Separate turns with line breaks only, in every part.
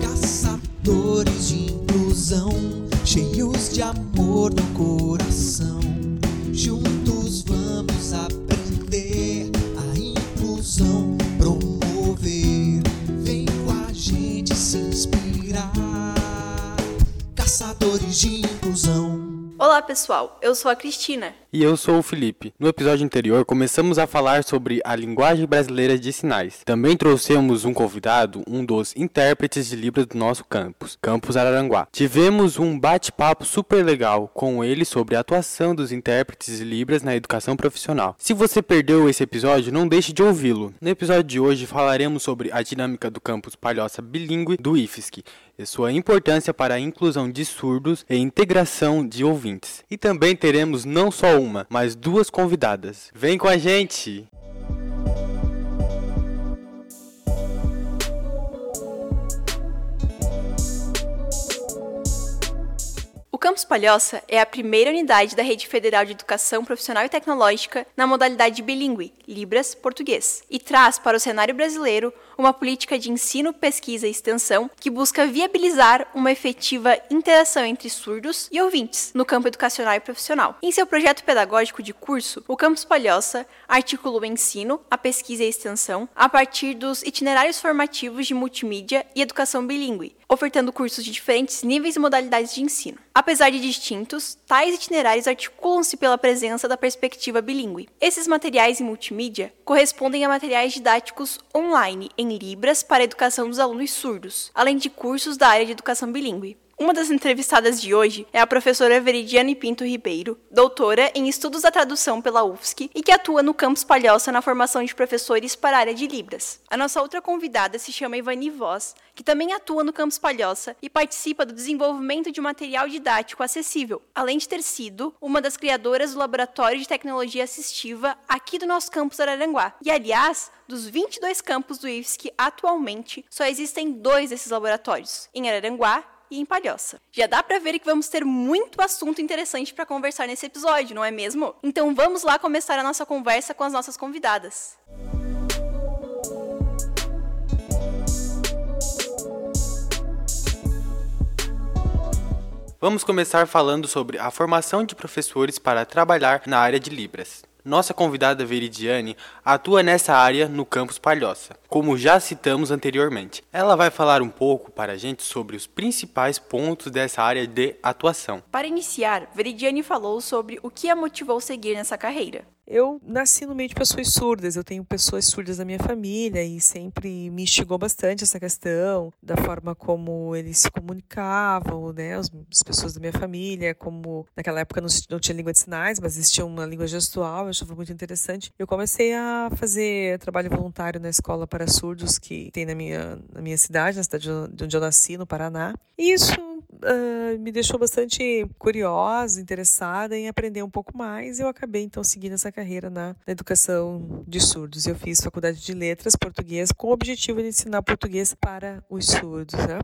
Caçadores de inclusão, cheios de amor no coração. Juntos vamos aprender a inclusão promover. Vem com a gente se inspirar. Caçadores de.
Olá pessoal, eu sou a Cristina.
E eu sou o Felipe. No episódio anterior, começamos a falar sobre a linguagem brasileira de sinais. Também trouxemos um convidado, um dos intérpretes de Libras do nosso campus, Campus Araranguá. Tivemos um bate-papo super legal com ele sobre a atuação dos intérpretes de Libras na educação profissional. Se você perdeu esse episódio, não deixe de ouvi-lo. No episódio de hoje falaremos sobre a dinâmica do campus Palhoça Bilingue do IFSC e sua importância para a inclusão de surdos e integração de ouvintes. E também teremos não só uma, mas duas convidadas. Vem com a gente!
Campus Palhoça é a primeira unidade da Rede Federal de Educação Profissional e Tecnológica na modalidade bilíngue, Libras, Português, e traz para o cenário brasileiro uma política de ensino, pesquisa e extensão que busca viabilizar uma efetiva interação entre surdos e ouvintes no campo educacional e profissional. Em seu projeto pedagógico de curso, o Campus Palhoça articula o ensino, a pesquisa e a extensão a partir dos itinerários formativos de multimídia e educação bilíngue, ofertando cursos de diferentes níveis e modalidades de ensino. Apesar de distintos, tais itinerários articulam-se pela presença da perspectiva bilíngue. Esses materiais em multimídia correspondem a materiais didáticos online em Libras para a educação dos alunos surdos, além de cursos da área de educação bilíngue. Uma das entrevistadas de hoje é a professora Veridiane Pinto Ribeiro, doutora em Estudos da Tradução pela UFSC e que atua no campus Palhoça na formação de professores para a área de Libras. A nossa outra convidada se chama Ivani Voz, que também atua no campus Palhoça e participa do desenvolvimento de material didático acessível, além de ter sido uma das criadoras do Laboratório de Tecnologia Assistiva aqui do nosso campus Araranguá. E, aliás, dos 22 campos do IFSC atualmente, só existem dois desses laboratórios, em Araranguá e em Palhoça. Já dá para ver que vamos ter muito assunto interessante para conversar nesse episódio, não é mesmo? Então vamos lá começar a nossa conversa com as nossas convidadas.
Vamos começar falando sobre a formação de professores para trabalhar na área de Libras. Nossa convidada Veridiane atua nessa área no campus Palhoça, como já citamos anteriormente. Ela vai falar um pouco para a gente sobre os principais pontos dessa área de atuação.
Para iniciar, Veridiane falou sobre o que a motivou seguir nessa carreira.
Eu nasci no meio de pessoas surdas, eu tenho pessoas surdas na minha família e sempre me instigou bastante essa questão da forma como eles se comunicavam, né, as, pessoas da minha família, como naquela época não, não tinha língua de sinais, mas existia uma língua gestual, eu achava muito interessante. Eu comecei a fazer trabalho voluntário na escola para surdos que tem na minha, na minha cidade, na cidade de onde eu nasci, no Paraná. E isso uh, me deixou bastante curiosa, interessada em aprender um pouco mais. Eu acabei então seguindo essa carreira na, na educação de surdos. Eu fiz faculdade de letras português com o objetivo de ensinar português para os surdos. Né?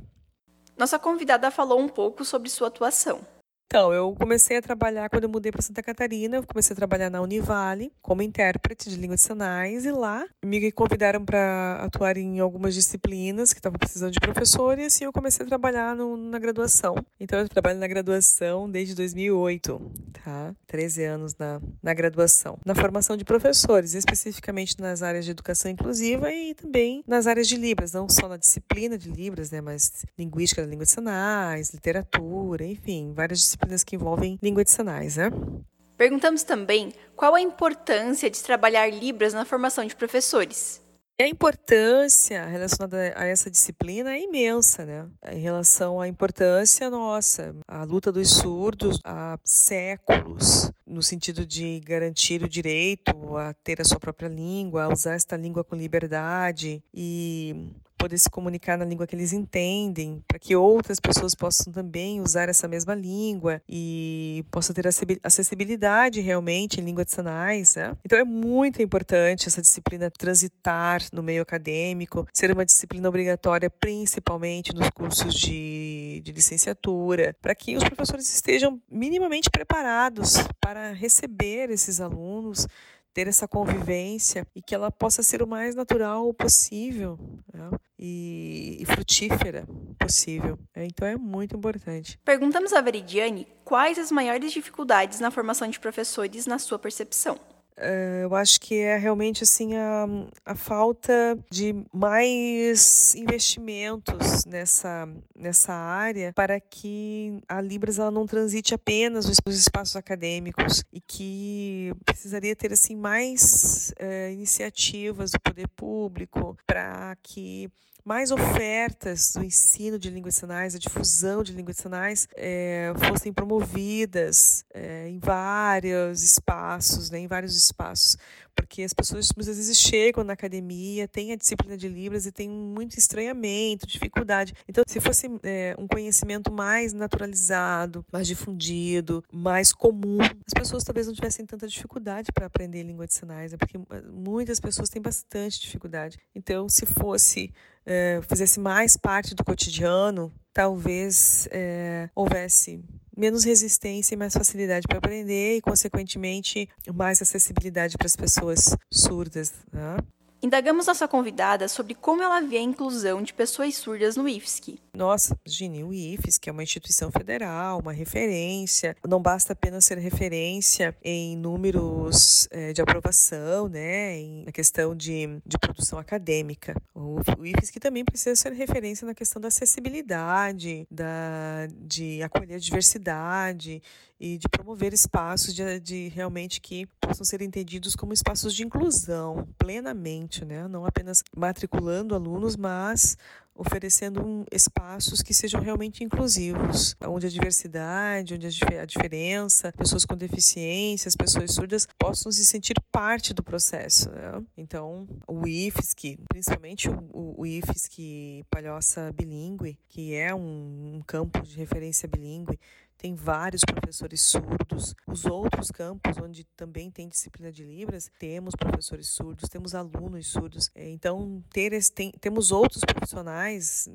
Nossa convidada falou um pouco sobre sua atuação.
Então, eu comecei a trabalhar quando eu mudei para Santa Catarina. Eu comecei a trabalhar na Univale como intérprete de língua de sinais e lá me convidaram para atuar em algumas disciplinas que estavam precisando de professor e assim eu comecei a trabalhar no, na graduação. Então, eu trabalho na graduação desde 2008, tá? 13 anos na, na graduação. Na formação de professores, especificamente nas áreas de educação inclusiva e também nas áreas de Libras, não só na disciplina de Libras, né, mas linguística da língua de sinais, literatura, enfim, várias disciplinas disciplinas que envolvem língua de sinais, né?
Perguntamos também qual a importância de trabalhar Libras na formação de professores.
A importância relacionada a essa disciplina é imensa, né? Em relação à importância nossa, a luta dos surdos há séculos, no sentido de garantir o direito a ter a sua própria língua, a usar esta língua com liberdade e poder se comunicar na língua que eles entendem, para que outras pessoas possam também usar essa mesma língua e possam ter acessibilidade realmente em língua de sinais. Né? Então é muito importante essa disciplina transitar no meio acadêmico, ser uma disciplina obrigatória, principalmente nos cursos de, de licenciatura, para que os professores estejam minimamente preparados para receber esses alunos ter essa convivência e que ela possa ser o mais natural possível né? e, e, frutífera possível. Então é muito importante.
Perguntamos a Veridiane quais as maiores dificuldades na formação de professores na sua percepção.
Uh, eu acho que é realmente assim a, a falta de mais investimentos nessa, nessa área para que a Libras ela não transite apenas nos espaços acadêmicos e que precisaria ter assim mais uh, iniciativas do poder público para que mais ofertas do ensino de línguas sinais, a difusão de línguas sinais é, fossem promovidas é, em vários espaços, né, em vários espaços, porque as pessoas muitas vezes chegam na academia, têm a disciplina de Libras e têm muito estranhamento, dificuldade. Então, se fosse é, um conhecimento mais naturalizado, mais difundido, mais comum, as pessoas talvez não tivessem tanta dificuldade para aprender língua de sinais, né, porque muitas pessoas têm bastante dificuldade. Então, se fosse é, fizesse mais parte do cotidiano, talvez é, houvesse menos resistência e mais facilidade para aprender e, consequentemente, mais acessibilidade para as pessoas surdas. Né?
Indagamos nossa convidada sobre como ela vê a inclusão de pessoas surdas no IFSC.
Nossa, Gini, o IFSC é uma instituição federal, uma referência. Não basta apenas ser referência em números é, de aprovação, né, em, na questão de, de produção acadêmica. O, o IFSC também precisa ser referência na questão da acessibilidade, da, de acolher a diversidade e de promover espaços de, de realmente que possam ser entendidos como espaços de inclusão plenamente, né? não apenas matriculando alunos, mas oferecendo espaços que sejam realmente inclusivos, onde a diversidade, onde a, diferença, pessoas com deficiências, pessoas surdas possam se sentir parte do processo. Né? Então, o IFSC, principalmente o, o IFSC Palhoça Bilingue, que é um, um campo de referência bilíngue, tem vários professores surdos. Os outros campos, onde também tem disciplina de Libras, temos professores surdos, temos alunos surdos. É, então, ter esse, tem, temos outros profissionais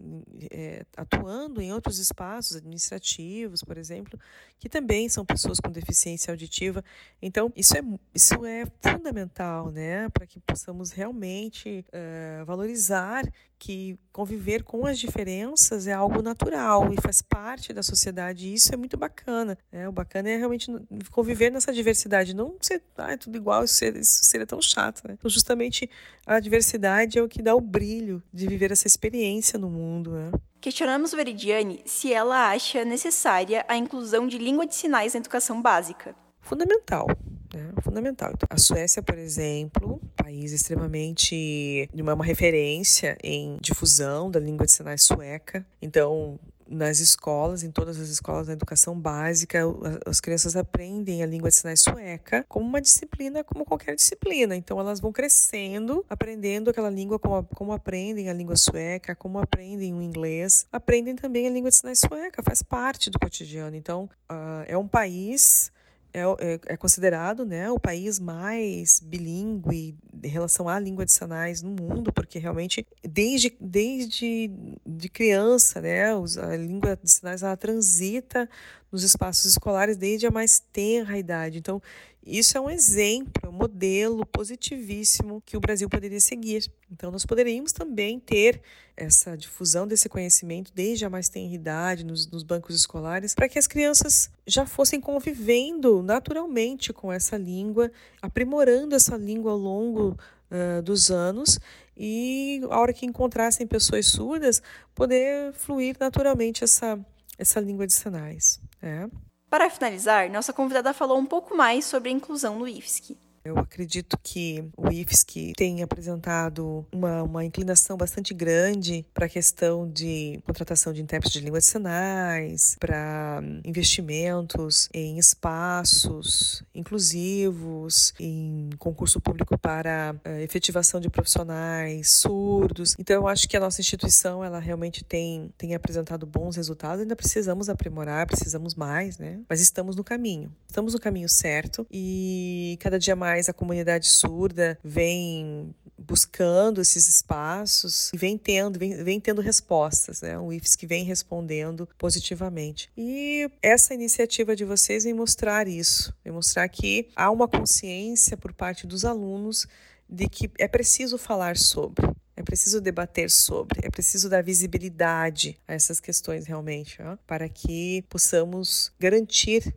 é, atuando em outros espaços administrativos, por exemplo, que também são pessoas com deficiência auditiva. Então, isso é, isso é fundamental né, para que possamos realmente uh, valorizar que conviver com as diferenças é algo natural e faz parte da sociedade. E isso é muito bacana. Né? O bacana é realmente conviver nessa diversidade, não ser ah, é tudo igual, isso seria, isso seria tão chato. Né? Então, justamente a diversidade é o que dá o brilho de viver essa experiência no mundo. Né?
Questionamos Veridiane se ela acha necessária a inclusão de língua de sinais na educação básica.
Fundamental. Né? Fundamental. A Suécia, por exemplo, país extremamente uma, uma referência em difusão da língua de sinais sueca. Então, nas escolas, em todas as escolas da educação básica, as crianças aprendem a língua de sinais sueca como uma disciplina, como qualquer disciplina. Então, elas vão crescendo, aprendendo aquela língua, como, como aprendem a língua sueca, como aprendem o inglês, aprendem também a língua de sinais sueca, faz parte do cotidiano. Então, uh, é um país é, é, é, considerado né, o país mais bilíngue em relação à língua de sinais no mundo, porque realmente desde, desde de criança né, a língua de sinais ela transita nos espaços escolares desde a mais tenra idade. Então, isso é um exemplo, um modelo positivíssimo que o Brasil poderia seguir. Então, nós poderíamos também ter essa difusão desse conhecimento desde a mais tenra idade nos, nos bancos escolares, para que as crianças já fossem convivendo naturalmente com essa língua, aprimorando essa língua ao longo uh, dos anos e, a hora que encontrassem pessoas surdas, poder fluir naturalmente essa, essa língua de sinais. É.
Para finalizar, nossa convidada falou um pouco mais sobre a inclusão no IFSC.
Eu acredito que o IFSC tem apresentado uma, uma inclinação bastante grande para a questão de contratação de intérpretes de língua de sinais, para investimentos em espaços inclusivos, em concurso público para uh, efetivação de profissionais surdos. Então, eu acho que a nossa instituição ela realmente tem, tem apresentado bons resultados. Ainda precisamos aprimorar, precisamos mais, né? Mas estamos no caminho. Estamos no caminho certo e cada dia mais mais a comunidade surda vem buscando esses espaços e vem tendo, vem, vem tendo respostas, né? O IFSC vem respondendo positivamente. E essa iniciativa de vocês vem mostrar isso, vem mostrar que há uma consciência por parte dos alunos de que é preciso falar sobre, é preciso debater sobre, é preciso dar visibilidade a essas questões realmente, ó, para que possamos garantir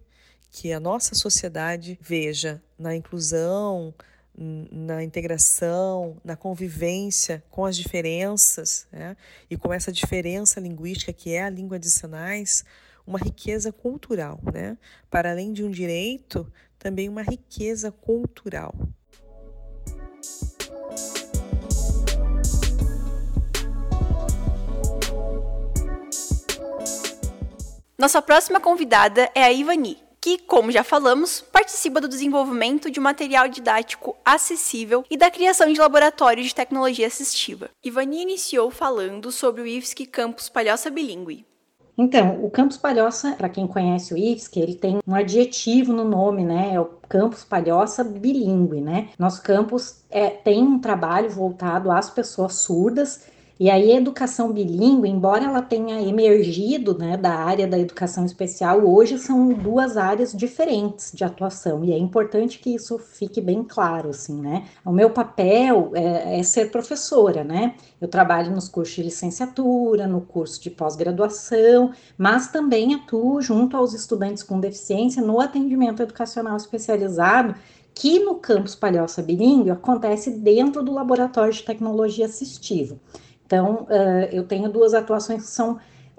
que a nossa sociedade veja na inclusão, na integração, na convivência com as diferenças, né? e com essa diferença linguística que é a língua de sinais, uma riqueza cultural, né? Para além de um direito, também uma riqueza cultural.
Nossa próxima convidada é a Ivani, que, como já falamos, participa do desenvolvimento de material didático acessível e da criação de laboratórios de tecnologia assistiva. Ivani iniciou falando sobre o IFSC Campus Palhoça Bilingue.
Então, o Campus Palhoça, para quem conhece o IFSC, ele tem um adjetivo no nome, né? É o Campus Palhoça Bilingue, né? Nosso campus é, tem um trabalho voltado às pessoas surdas e aí a educação bilíngue, embora ela tenha emergido né, da área da educação especial, hoje são duas áreas diferentes de atuação e é importante que isso fique bem claro, assim, né? O meu papel é, é ser professora, né? Eu trabalho nos cursos de licenciatura, no curso de pós-graduação, mas também atuo junto aos estudantes com deficiência no atendimento educacional especializado que no campus Palhoça Bilingue acontece dentro do Laboratório de Tecnologia Assistiva. Então, uh, eu tenho duas atuações que são,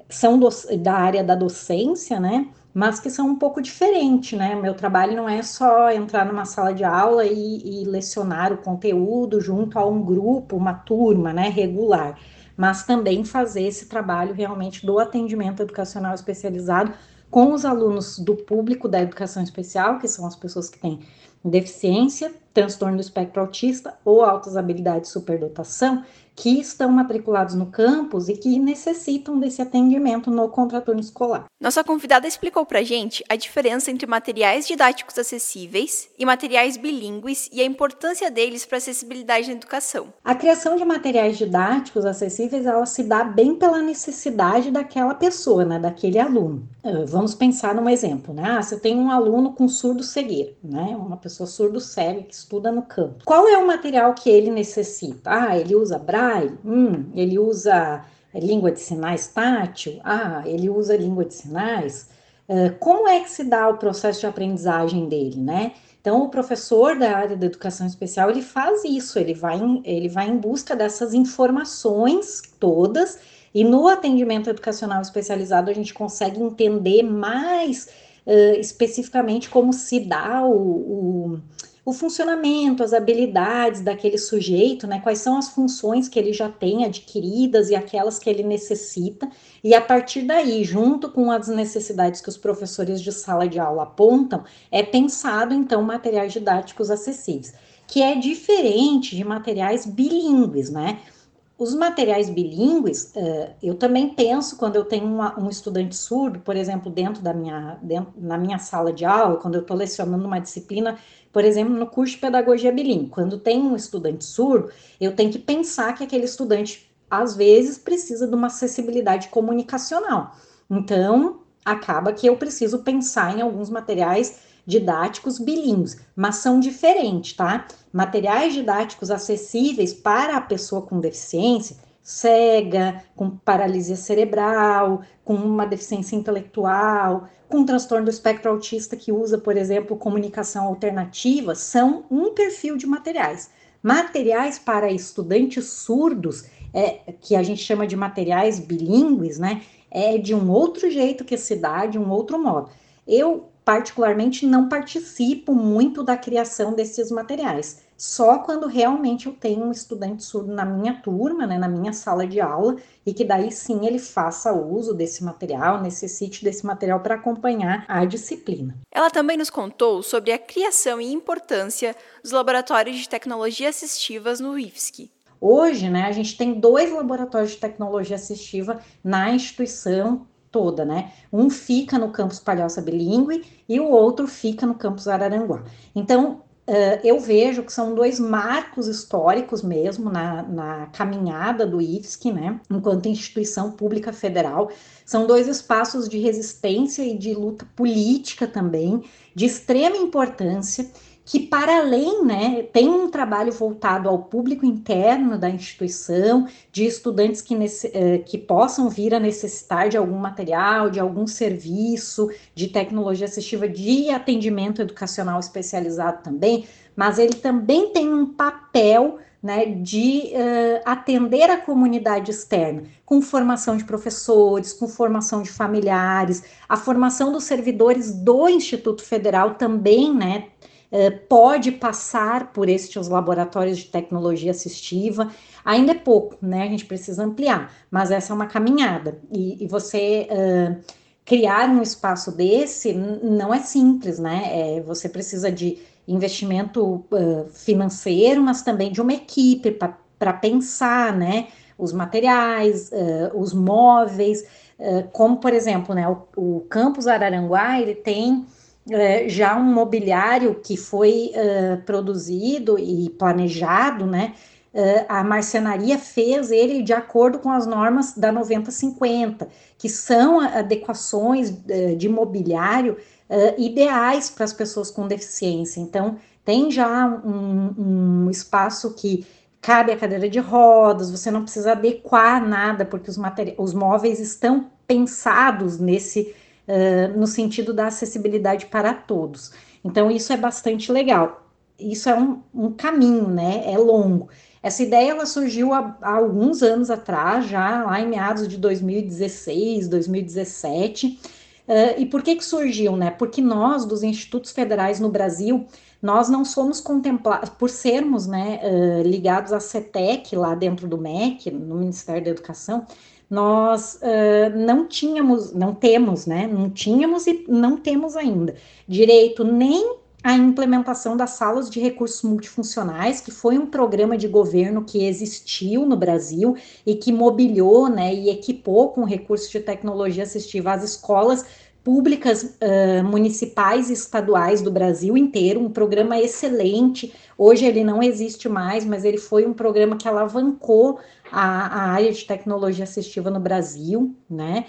são do, da área da docência, né? Mas que são um pouco diferentes, né? Meu trabalho não é só entrar numa sala de aula e, e lecionar o conteúdo junto a um grupo, uma turma, né? Regular, mas também fazer esse trabalho realmente do atendimento educacional especializado com os alunos do público da educação especial, que são as pessoas que têm deficiência, transtorno do espectro autista ou altas habilidades de superdotação, que estão matriculados no campus e que necessitam desse atendimento no contraturno escolar.
Nossa convidada explicou para gente a diferença entre materiais didáticos acessíveis e materiais bilíngues e a importância deles para a acessibilidade na educação.
A criação de materiais didáticos acessíveis, ela se dá bem pela necessidade daquela pessoa, né, daquele aluno. Uh, vamos pensar num exemplo, né? Ah, você tem um aluno com surdo cegueira, né? Uma pessoa surdo cega que estuda no campo. Qual é o material que ele necessita? Ah, ele usa braille? Hum, ele usa língua de sinais tátil? Ah, ele usa língua de sinais? Uh, como é que se dá o processo de aprendizagem dele, né? Então, o professor da área da educação especial, ele faz isso, ele vai em, ele vai em busca dessas informações todas, e no atendimento educacional especializado a gente consegue entender mais uh, especificamente como se dá o, o o funcionamento, as habilidades daquele sujeito, né? Quais são as funções que ele já tem adquiridas e aquelas que ele necessita, e a partir daí, junto com as necessidades que os professores de sala de aula apontam, é pensado então materiais didáticos acessíveis, que é diferente de materiais bilíngues, né? Os materiais bilíngues, uh, eu também penso quando eu tenho um estudante surdo, por exemplo, dentro da minha, dentro, na minha sala de aula, quando eu estou lecionando uma disciplina por exemplo, no curso de pedagogia bilíngue, quando tem um estudante surdo, eu tenho que pensar que aquele estudante, às vezes, precisa de uma acessibilidade comunicacional. Então, acaba que eu preciso pensar em alguns materiais didáticos bilíngues, mas são diferentes, tá? Materiais didáticos acessíveis para a pessoa com deficiência, cega, com paralisia cerebral, com uma deficiência intelectual, com transtorno do espectro autista que usa, por exemplo, comunicação alternativa, são um perfil de materiais. Materiais para estudantes surdos, é, que a gente chama de materiais bilíngues, né? É de um outro jeito que se dá, de um outro modo. Eu, particularmente, não participo muito da criação desses materiais só quando realmente eu tenho um estudante surdo na minha turma, né, na minha sala de aula, e que daí sim ele faça uso desse material, necessite desse material para acompanhar a disciplina.
Ela também nos contou sobre a criação e importância dos laboratórios de tecnologia assistivas no IFSC.
Hoje, né, a gente tem dois laboratórios de tecnologia assistiva na instituição toda, né? Um fica no campus Palhoça Bilingue e o outro fica no campus Araranguá. Então, uh, eu vejo que são dois marcos históricos mesmo na, na caminhada do IFSC, né, enquanto instituição pública federal. São dois espaços de resistência e de luta política também, de extrema importância que para além, né, tem um trabalho voltado ao público interno da instituição, de estudantes que, nesse, eh, que possam vir a necessitar de algum material, de algum serviço, de tecnologia assistiva, de atendimento educacional especializado também, mas ele também tem um papel né, de uh, atender a comunidade externa, com formação de professores, com formação de familiares, a formação dos servidores do Instituto Federal também, né, pode passar por estes laboratórios de tecnologia assistiva. Ainda é pouco, né? A gente precisa ampliar, mas essa é uma caminhada. E, e você uh, criar um espaço desse não é simples, né? É, você precisa de investimento uh, financeiro, mas também de uma equipe para pensar, né? Os materiais, os móveis, como por exemplo, né? O, o campus Araranguá ele tem é, já um mobiliário que foi uh, produzido e planejado, né? Uh, a marcenaria fez ele de acordo com as normas da 9050, que são adequações de mobiliário ideais para as pessoas com deficiência. Então, tem já um, um espaço que cabe a cadeira de rodas, você não precisa adequar nada, porque os, os móveis estão pensados nesse no sentido da acessibilidade para todos. Então, isso é bastante legal. Isso é um, um caminho, né? É longo. Essa ideia ela surgiu há, há, alguns anos atrás, já lá em meados de 2016, 2017. Uh, e por que que surgiu, né? Porque nós, dos institutos federais no Brasil, nós não somos contemplados, por sermos né, uh, ligados à CETEC, lá dentro do MEC, no Ministério da Educação, nós uh, não tínhamos, não temos, né? Não tínhamos e não temos ainda direito nem à implementação das salas de recursos multifuncionais, que foi um programa de governo que existiu no Brasil e que mobiliou, né, e equipou com recursos de tecnologia assistiva as escolas públicas uh, municipais e estaduais do Brasil inteiro, um programa excelente. Hoje ele não existe mais, mas ele foi um programa que alavancou a, a área de tecnologia assistiva no Brasil, né?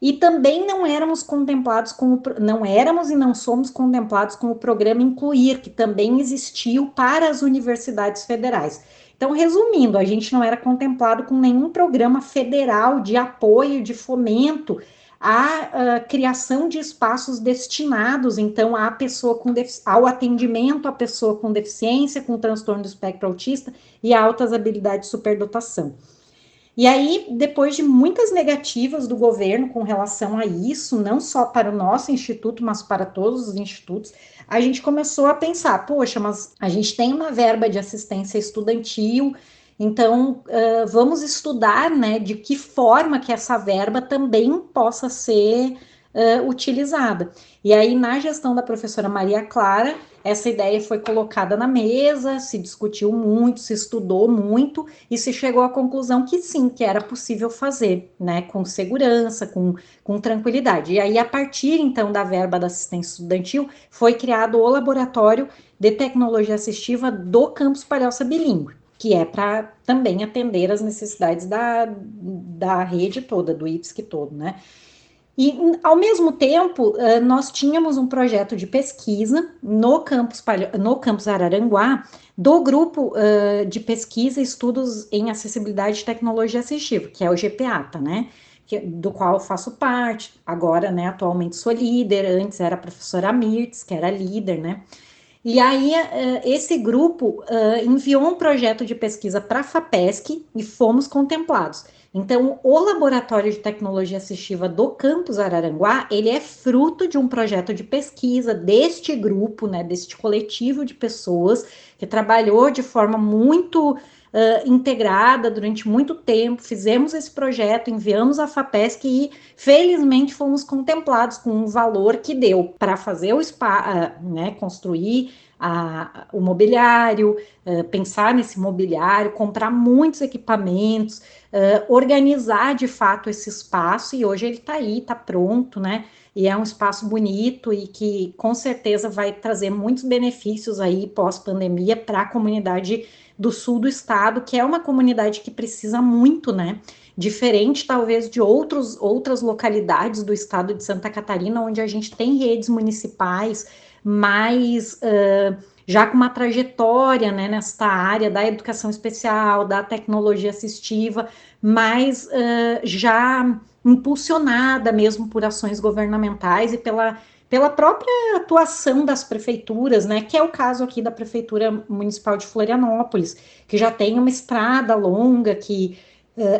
E também não éramos contemplados com o, não éramos e não somos contemplados com o programa Incluir, que também existiu para as universidades federais. Então, resumindo, a gente não era contemplado com nenhum programa federal de apoio, de fomento a, a criação de espaços destinados, então, à pessoa com ao atendimento à pessoa com deficiência, com transtorno do espectro autista e altas habilidades de superdotação. E aí, depois de muitas negativas do governo com relação a isso, não só para o nosso instituto, mas para todos os institutos, a gente começou a pensar: poxa, mas a gente tem uma verba de assistência estudantil, então, uh, vamos estudar né, de que forma que essa verba também possa ser uh, utilizada. E aí, na gestão da professora Maria Clara, essa ideia foi colocada na mesa, se discutiu muito, se estudou muito e se chegou à conclusão que sim, que era possível fazer, né, com segurança, com, com tranquilidade. E aí, a partir então da verba da assistência estudantil, foi criado o laboratório de tecnologia assistiva do campus Palhoça Bilingue que é para também atender as necessidades da, da rede toda, do IPSC todo, né? E, ao mesmo tempo, nós tínhamos um projeto de pesquisa no campus, no campus Araranguá, do grupo uh, de pesquisa e estudos em acessibilidade e tecnologia assistiva, que é o GPATA, né? Do qual eu faço parte, agora, né, atualmente sou líder, antes era a professora Mirtz, que era líder, né? E aí, uh, esse grupo uh, enviou um projeto de pesquisa para a FAPESC e fomos contemplados. Então, o Laboratório de Tecnologia Assistiva do Campus Araranguá, ele é fruto de um projeto de pesquisa deste grupo, né, deste coletivo de pessoas que trabalhou de forma muito uh, integrada durante muito tempo, fizemos esse projeto, enviamos a FAPESC e felizmente fomos contemplados com um valor que deu para fazer o spa, uh, né, construir a, o mobiliário, uh, pensar nesse mobiliário, comprar muitos equipamentos, uh, organizar de fato esse espaço, e hoje ele está aí, está pronto, né? E é um espaço bonito e que com certeza vai trazer muitos benefícios aí pós-pandemia para a comunidade do sul do estado, que é uma comunidade que precisa muito, né? Diferente, talvez, de outros, outras localidades do estado de Santa Catarina, onde a gente tem redes municipais mais uh, já com uma trajetória né, nesta área da educação especial, da tecnologia assistiva, mas uh, já impulsionada mesmo por ações governamentais e pela, pela própria atuação das prefeituras, né, que é o caso aqui da Prefeitura Municipal de Florianópolis, que já tem uma estrada longa que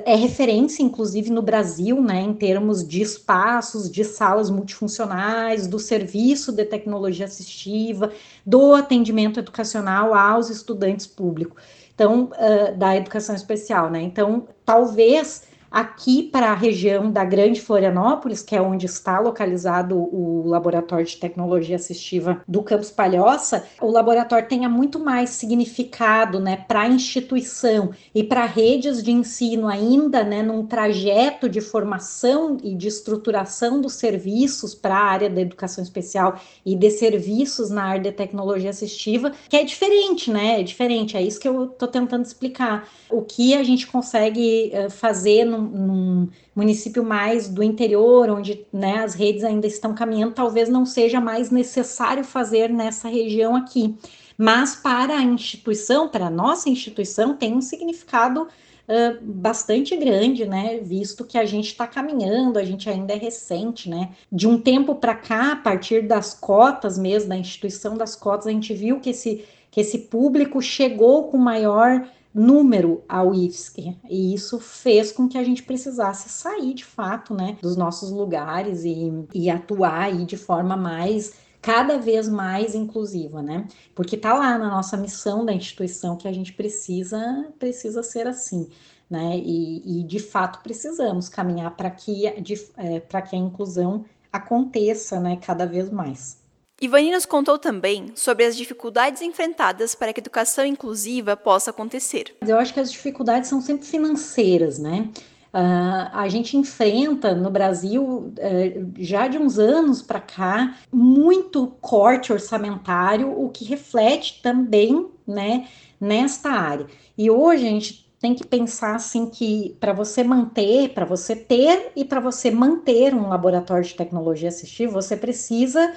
é referência, inclusive, no Brasil, né, em termos de espaços, de salas multifuncionais, do serviço de tecnologia assistiva, do atendimento educacional aos estudantes públicos, então, uh, da educação especial, né? Então, talvez Aqui para a região da Grande Florianópolis, que é onde está localizado o Laboratório de Tecnologia Assistiva do Campus Palhoça, o laboratório tenha muito mais significado né, para a instituição e para redes de ensino ainda né, num trajeto de formação e de estruturação dos serviços para a área da educação especial e de serviços na área de tecnologia assistiva, que é diferente, né? É diferente, é isso que eu estou tentando explicar. O que a gente consegue uh, fazer no num, num município mais do interior, onde né, as redes ainda estão caminhando, talvez não seja mais necessário fazer nessa região aqui. Mas para a instituição, para a nossa instituição, tem um significado Uh, bastante grande, né? Visto que a gente está caminhando, a gente ainda é recente, né? De um tempo para cá, a partir das cotas mesmo, da instituição das cotas, a gente viu que esse, que esse público chegou com maior número ao IFSC, e isso fez com que a gente precisasse sair de fato, né, dos nossos lugares e, e atuar aí de forma mais cada vez mais inclusiva, né? Porque tá lá na nossa missão da instituição que a gente precisa precisa ser assim, né? E, e de fato precisamos caminhar para que é, para que a inclusão aconteça, né? Cada vez mais.
Ivani nos contou também sobre as dificuldades enfrentadas para que a educação inclusiva possa acontecer.
Eu acho que as dificuldades são sempre financeiras, né? Uh, a gente enfrenta no Brasil, uh, já de uns anos para cá, muito corte orçamentário, o que reflete também né, nesta área. E hoje a gente tem que pensar assim que para você manter, para você ter e para você manter um laboratório de tecnologia assistiva, você precisa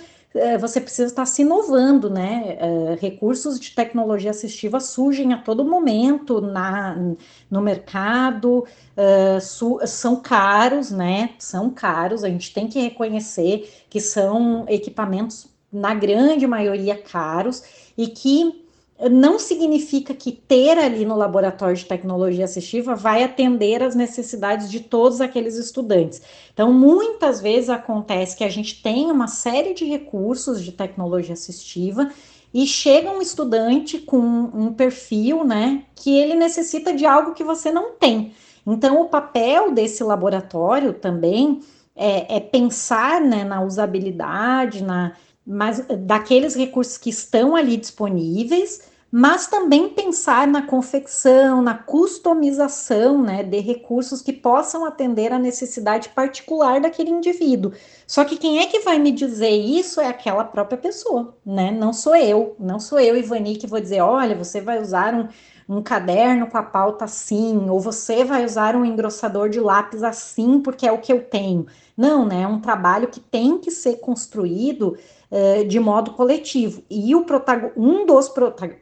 você precisa estar se inovando, né? É, recursos de tecnologia assistiva surgem a todo momento na, no mercado, é, são caros, né? São caros, a gente tem que reconhecer que são equipamentos, na grande maioria, caros e que não significa que ter ali no laboratório de tecnologia assistiva vai atender às necessidades de todos aqueles estudantes. Então, muitas vezes acontece que a gente tem uma série de recursos de tecnologia assistiva e chega um estudante com um perfil, né, que ele necessita de algo que você não tem. Então, o papel desse laboratório também é, é pensar né, na usabilidade, na, mas daqueles recursos que estão ali disponíveis mas também pensar na confecção, na customização né, de recursos que possam atender a necessidade particular daquele indivíduo. Só que quem é que vai me dizer isso é aquela própria pessoa, né? Não sou eu, não sou eu, Ivani, que vou dizer, olha, você vai usar um, um caderno com a pauta assim, ou você vai usar um engrossador de lápis assim, porque é o que eu tenho. Não, né? É um trabalho que tem que ser construído uh, de modo coletivo. E o um dos protagonistas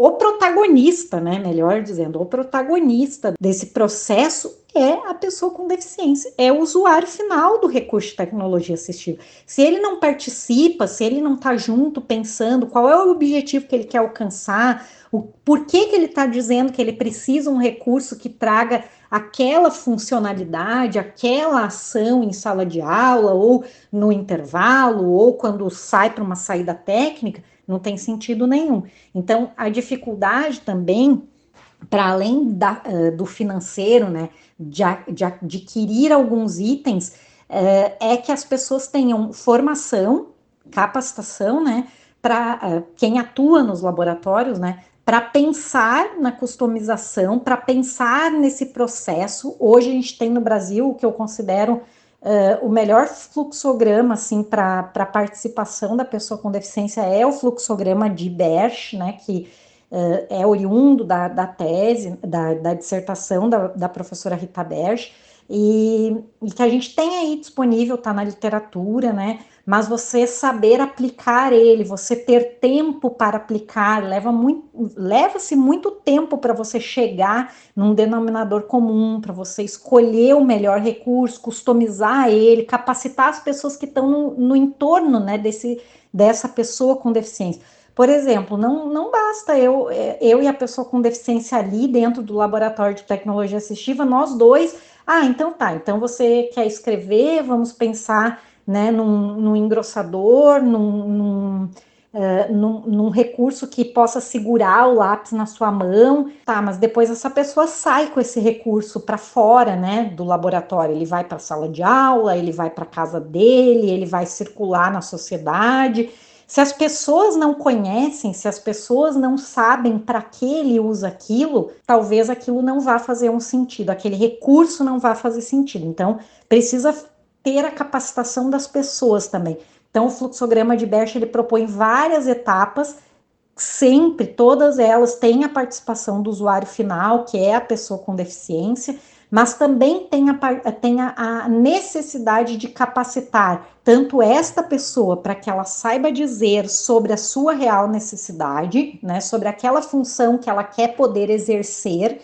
o protagonista, né, melhor dizendo, o protagonista desse processo é a pessoa com deficiência, é o usuário final do recurso de tecnologia assistiva. Se ele não participa, se ele não está junto pensando qual é o objetivo que ele quer alcançar, o por que, que ele está dizendo que ele precisa um recurso que traga aquela funcionalidade, aquela ação em sala de aula, ou no intervalo, ou quando sai para uma saída técnica, não tem sentido nenhum. Então, a dificuldade também para além da, uh, do financeiro, né, de, de, adquirir alguns itens, uh, é que as pessoas tenham formação, capacitação, né, para uh, quem atua nos laboratórios, né, para pensar na customização, para pensar nesse processo. Hoje a gente tem no Brasil o que eu considero Uh, o melhor fluxograma assim para participação da pessoa com deficiência é o fluxograma de Berch, né, que uh, é oriundo da, da tese, da, da dissertação da, da professora Rita Berch, e, e, que a gente tem aí disponível, está na literatura, né? Mas você saber aplicar ele, você ter tempo para aplicar, leva muito, leva-se muito tempo para você chegar num denominador comum, para você escolher o melhor recurso, customizar ele, capacitar as pessoas que estão no, no entorno, né, desse, dessa pessoa com deficiência. Por exemplo, não, não basta eu, eu e a pessoa com deficiência ali dentro do laboratório de tecnologia assistiva, nós dois. Ah, então tá. Então você quer escrever, vamos pensar né, num, num engrossador, num, num, uh, num, num, recurso que possa segurar o lápis na sua mão. Tá, mas depois essa pessoa sai com esse recurso para fora né, do laboratório. Ele vai para a sala de aula, ele vai para a casa dele, ele vai circular na sociedade. Se as pessoas não conhecem, se as pessoas não sabem para que ele usa aquilo, talvez aquilo não vá fazer um sentido, aquele recurso não vá fazer sentido. Então, precisa ter a capacitação das pessoas também. Então, o fluxograma de Berch ele propõe várias etapas, sempre, todas elas têm a participação do usuário final, que é a pessoa com deficiência, mas também tem a, tem a, necessidade de capacitar tanto esta pessoa para que ela saiba dizer sobre a sua real necessidade, né, sobre aquela função que ela quer poder exercer,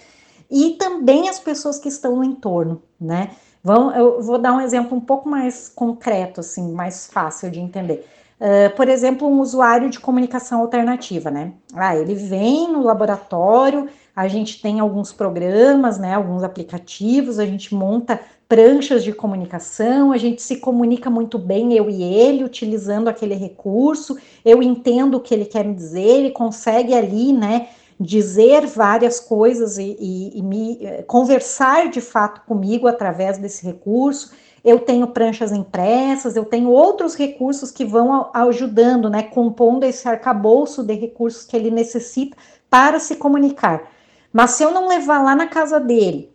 e também as pessoas que estão no entorno, né? Vão, eu vou dar um exemplo um pouco mais concreto, assim, mais fácil de entender. Uh, por exemplo, um usuário de comunicação alternativa, né? Ah, ele vem no laboratório, a gente tem alguns programas, né, alguns aplicativos, a gente monta pranchas de comunicação, a gente se comunica muito bem, eu e ele, utilizando aquele recurso, eu entendo o que ele quer me dizer, ele consegue ali, né, dizer várias coisas e, e, e me eh, conversar de fato comigo através desse recurso. Eu tenho pranchas impressas, eu tenho outros recursos que vão ajudando, né, compondo esse arcabouço de recursos que ele necessita para se comunicar. Mas se eu não levar lá na casa dele,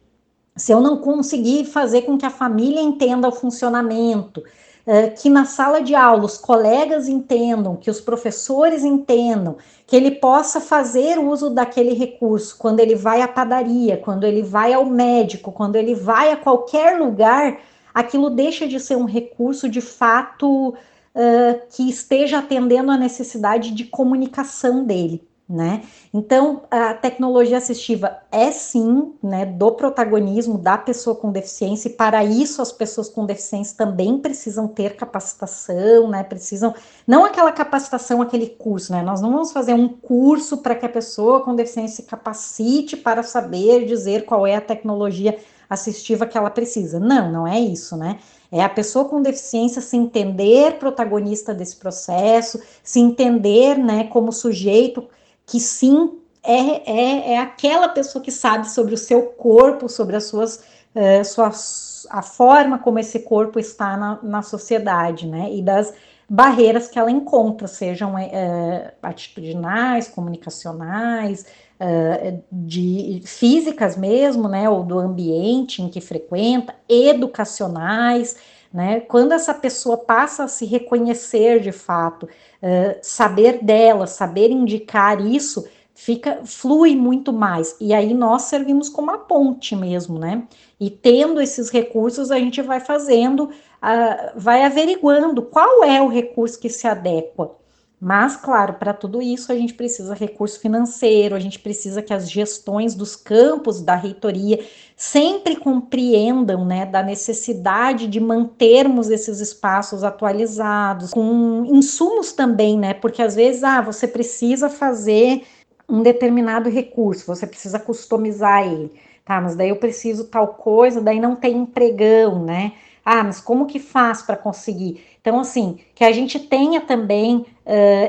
se eu não conseguir fazer com que a família entenda o funcionamento, eh, que na sala de aula os colegas entendam, que os professores entendam, que ele possa fazer uso daquele recurso quando ele vai à padaria, quando ele vai ao médico, quando ele vai a qualquer lugar, aquilo deixa de ser um recurso de fato uh, que esteja atendendo a necessidade de comunicação dele né? Então, a tecnologia assistiva é sim, né, do protagonismo da pessoa com deficiência, e para isso as pessoas com deficiência também precisam ter capacitação, né? Precisam, não aquela capacitação, aquele curso, né? Nós não vamos fazer um curso para que a pessoa com deficiência se capacite para saber dizer qual é a tecnologia assistiva que ela precisa. Não, não é isso, né? É a pessoa com deficiência se entender protagonista desse processo, se entender, né, como sujeito que sim é, é, é aquela pessoa que sabe sobre o seu corpo, sobre as suas, uh, suas a forma como esse corpo está na, na sociedade, né? E das barreiras que ela encontra, sejam uh, atitudinais, comunicacionais, uh, de físicas mesmo, né? Ou do ambiente em que frequenta, educacionais. Né? Quando essa pessoa passa a se reconhecer de fato, uh, saber dela, saber indicar isso, fica flui muito mais. E aí nós servimos como a ponte mesmo, né? E tendo esses recursos, a gente vai fazendo, uh, vai averiguando qual é o recurso que se adequa mas, claro, para tudo isso a gente precisa recurso financeiro, a gente precisa que as gestões dos campos da reitoria sempre compreendam né, da necessidade de mantermos esses espaços atualizados, com insumos também, né? Porque às vezes ah, você precisa fazer um determinado recurso, você precisa customizar ele, tá? Mas daí eu preciso tal coisa, daí não tem empregão, né? Ah, mas como que faz para conseguir? Então, assim, que a gente tenha também uh,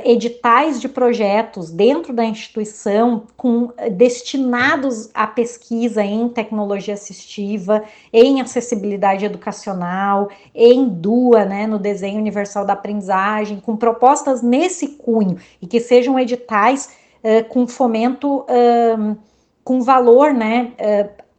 editais de projetos dentro da instituição com destinados à pesquisa em tecnologia assistiva, em acessibilidade educacional, em DUA, né, no desenho universal da aprendizagem, com propostas nesse cunho e que sejam editais uh, com fomento, uh, com valor, né,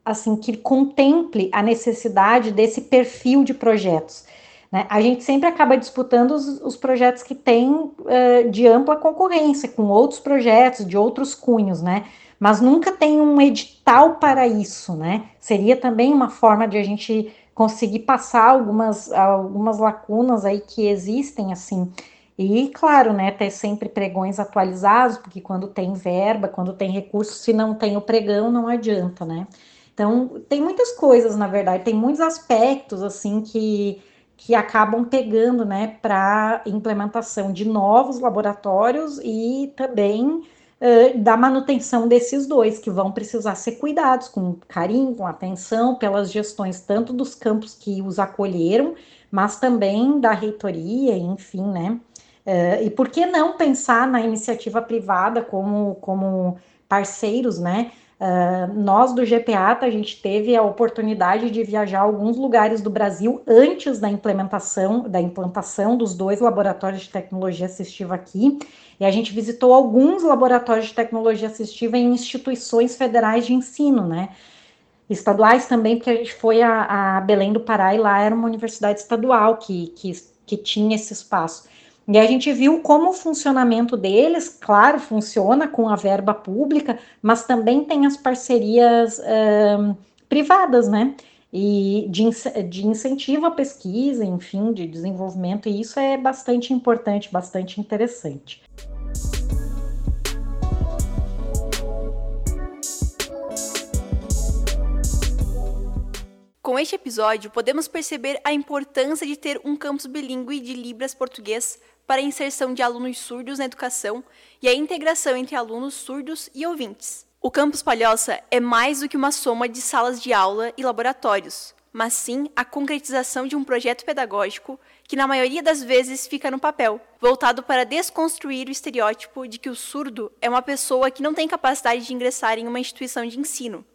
assim, que contemple a necessidade desse perfil de projetos. Né? A gente sempre acaba disputando os, os projetos que têm uh, de ampla concorrência, com outros projetos, de outros cunhos, né? Mas nunca tem um edital para isso, né? Seria também uma forma de a gente conseguir passar algumas, algumas lacunas aí que existem, assim. E, claro, né, ter sempre pregões atualizados, porque quando tem verba, quando tem recurso, se não tem o pregão, não adianta, né? Então, tem muitas coisas, na verdade, tem muitos aspectos, assim, que, que acabam pegando, né, para implementação de novos laboratórios e também uh, da manutenção desses dois, que vão precisar ser cuidados com carinho, com atenção, pelas gestões tanto dos campos que os acolheram, mas também da reitoria, enfim, né. Uh, e por que não pensar na iniciativa privada como, como parceiros, né? Uh, nós do GPATA, a gente teve a oportunidade de viajar a alguns lugares do Brasil antes da implementação, da implantação dos dois laboratórios de tecnologia assistiva aqui, e a gente visitou alguns laboratórios de tecnologia assistiva em instituições federais de ensino, né? Estaduais também, porque a gente foi a, a Belém do Pará e lá era uma universidade estadual que, que, que tinha esse espaço. E a gente viu como o funcionamento deles, claro, funciona com a verba pública, mas também tem as parcerias privadas, né? E de, de incentivo à pesquisa, enfim, de desenvolvimento, e isso é bastante importante, bastante interessante.
Com este episódio, podemos perceber a importância de ter um campus bilíngue de Libras português para a inserção de alunos surdos na educação e a integração entre alunos surdos e ouvintes. O Campus Palhoça é mais do que uma soma de salas de aula e laboratórios, mas sim a concretização de um projeto pedagógico que, na maioria das vezes, fica no papel, voltado para desconstruir o estereótipo de que o surdo é uma pessoa que não tem capacidade de ingressar em uma instituição de ensino.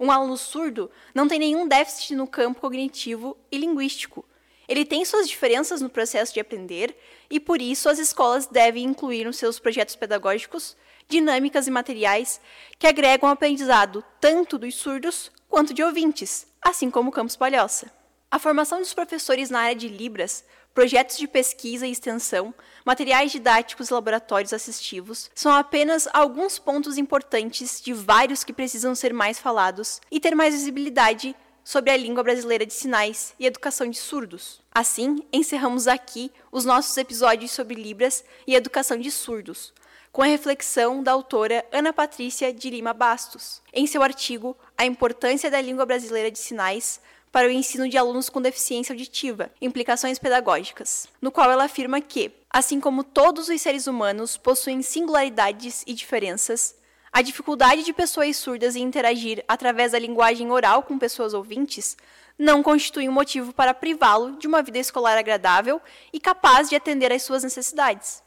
Um aluno surdo não tem nenhum déficit no campo cognitivo e linguístico, ele tem suas diferenças no processo de aprender e, por isso, as escolas devem incluir nos seus projetos pedagógicos dinâmicas e materiais que agregam o aprendizado tanto dos surdos quanto de ouvintes, assim como o Campus Palhoça. A formação dos professores na área de Libras, projetos de pesquisa e extensão, materiais didáticos e laboratórios assistivos são apenas alguns pontos importantes de vários que precisam ser mais falados e ter mais visibilidade sobre a língua brasileira de sinais e educação de surdos. Assim, encerramos aqui os nossos episódios sobre Libras e educação de surdos, com a reflexão da autora Ana Patrícia de Lima Bastos, em seu artigo A Importância da Língua Brasileira de Sinais para o ensino de alunos com deficiência auditiva, implicações pedagógicas, no qual ela afirma que, assim como todos os seres humanos possuem singularidades e diferenças, a dificuldade de pessoas surdas em interagir através da linguagem oral com pessoas ouvintes não constitui um motivo para privá-lo de uma vida escolar agradável e capaz de atender às suas necessidades.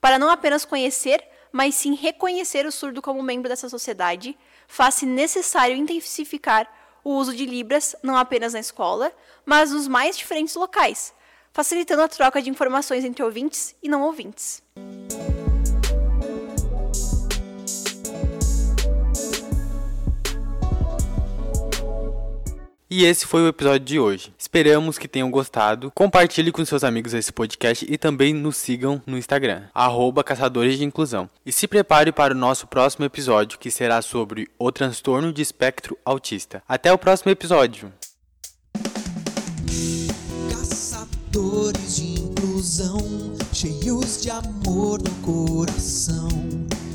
Para não apenas conhecer, mas sim reconhecer o surdo como membro dessa sociedade, faz-se necessário intensificar o uso de Libras não apenas na escola, mas nos mais diferentes locais, facilitando a troca de informações entre ouvintes e não ouvintes.
E esse foi o episódio de hoje. Esperamos que tenham gostado. Compartilhe com seus amigos esse podcast e também nos sigam no Instagram, Caçadores de Inclusão. E se prepare para o nosso próximo episódio, que será sobre o transtorno de espectro autista. Até o próximo episódio!
Caçadores de inclusão, cheios de amor no coração.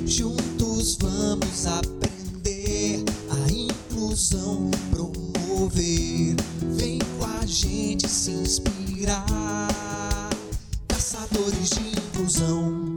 Juntos vamos aprender promover. Vem com a gente se inspirar, caçadores de inclusão.